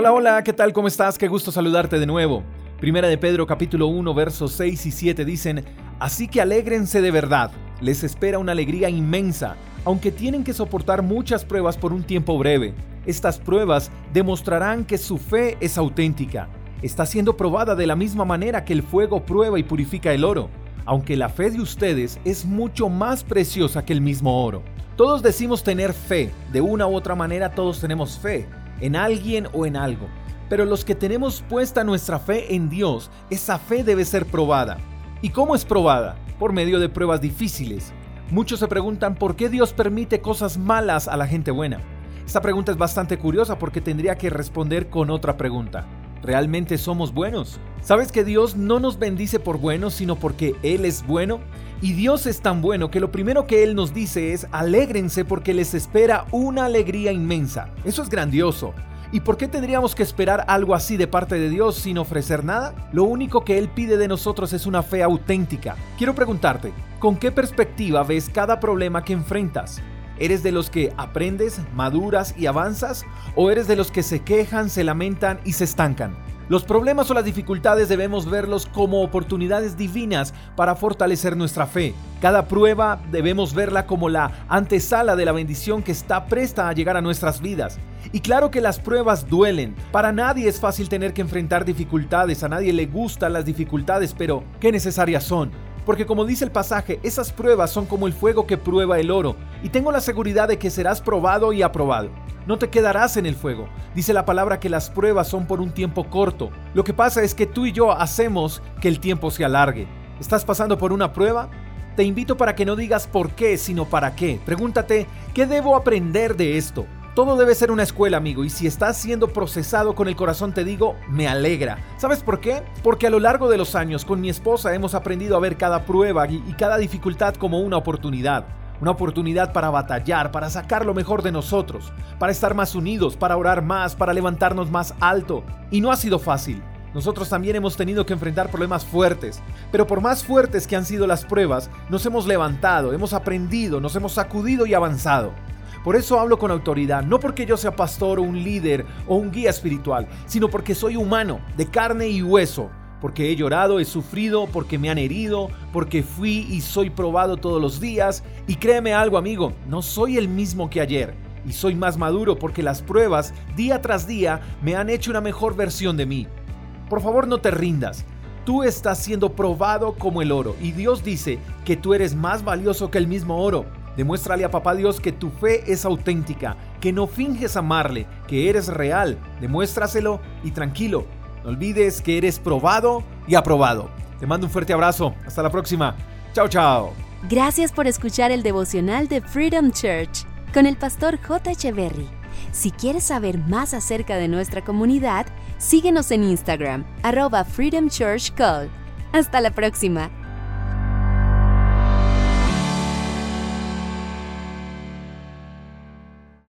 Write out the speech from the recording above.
Hola, hola, ¿qué tal? ¿Cómo estás? Qué gusto saludarte de nuevo. Primera de Pedro capítulo 1 versos 6 y 7 dicen, Así que alégrense de verdad, les espera una alegría inmensa, aunque tienen que soportar muchas pruebas por un tiempo breve. Estas pruebas demostrarán que su fe es auténtica. Está siendo probada de la misma manera que el fuego prueba y purifica el oro, aunque la fe de ustedes es mucho más preciosa que el mismo oro. Todos decimos tener fe, de una u otra manera todos tenemos fe, en alguien o en algo. Pero los que tenemos puesta nuestra fe en Dios, esa fe debe ser probada. ¿Y cómo es probada? Por medio de pruebas difíciles. Muchos se preguntan por qué Dios permite cosas malas a la gente buena. Esta pregunta es bastante curiosa porque tendría que responder con otra pregunta. ¿Realmente somos buenos? ¿Sabes que Dios no nos bendice por buenos, sino porque Él es bueno? Y Dios es tan bueno que lo primero que Él nos dice es, alégrense porque les espera una alegría inmensa. Eso es grandioso. ¿Y por qué tendríamos que esperar algo así de parte de Dios sin ofrecer nada? Lo único que Él pide de nosotros es una fe auténtica. Quiero preguntarte, ¿con qué perspectiva ves cada problema que enfrentas? ¿Eres de los que aprendes, maduras y avanzas? ¿O eres de los que se quejan, se lamentan y se estancan? Los problemas o las dificultades debemos verlos como oportunidades divinas para fortalecer nuestra fe. Cada prueba debemos verla como la antesala de la bendición que está presta a llegar a nuestras vidas. Y claro que las pruebas duelen. Para nadie es fácil tener que enfrentar dificultades, a nadie le gustan las dificultades, pero qué necesarias son. Porque como dice el pasaje, esas pruebas son como el fuego que prueba el oro, y tengo la seguridad de que serás probado y aprobado no te quedarás en el fuego. Dice la palabra que las pruebas son por un tiempo corto. Lo que pasa es que tú y yo hacemos que el tiempo se alargue. ¿Estás pasando por una prueba? Te invito para que no digas por qué, sino para qué. Pregúntate, ¿qué debo aprender de esto? Todo debe ser una escuela, amigo, y si estás siendo procesado con el corazón, te digo, me alegra. ¿Sabes por qué? Porque a lo largo de los años con mi esposa hemos aprendido a ver cada prueba y, cada dificultad como una oportunidad una oportunidad para batallar, para sacar lo mejor de nosotros, para estar más unidos, para orar más, para levantarnos más alto. Y no ha sido fácil. Nosotros también hemos tenido que enfrentar problemas fuertes, pero por más fuertes que han sido las pruebas, nos hemos levantado, hemos aprendido, nos hemos sacudido y avanzado. Por eso hablo con autoridad, no porque yo sea pastor o un líder o un guía espiritual, sino porque soy humano, de carne y hueso, porque he llorado, he sufrido, porque me han herido, porque fui y soy probado todos los días. Y créeme algo, amigo, no soy el mismo que ayer. Y soy más maduro porque las pruebas, día tras día, me han hecho una mejor versión de mí. Por favor, no te rindas. Tú estás siendo probado como el oro y Dios dice que tú eres más valioso que el mismo oro. Demuéstrale a papá Dios que tu fe es auténtica, que no finges amarle, que eres real. Demuéstraselo y tranquilo, no olvides que eres probado y aprobado. Te mando un fuerte abrazo. Hasta la próxima. Chao, chao. Gracias por escuchar el devocional de Freedom Church con el pastor J. Echeverry. Si quieres saber más acerca de nuestra comunidad, síguenos en Instagram, arroba Freedom Church Call. Hasta la próxima.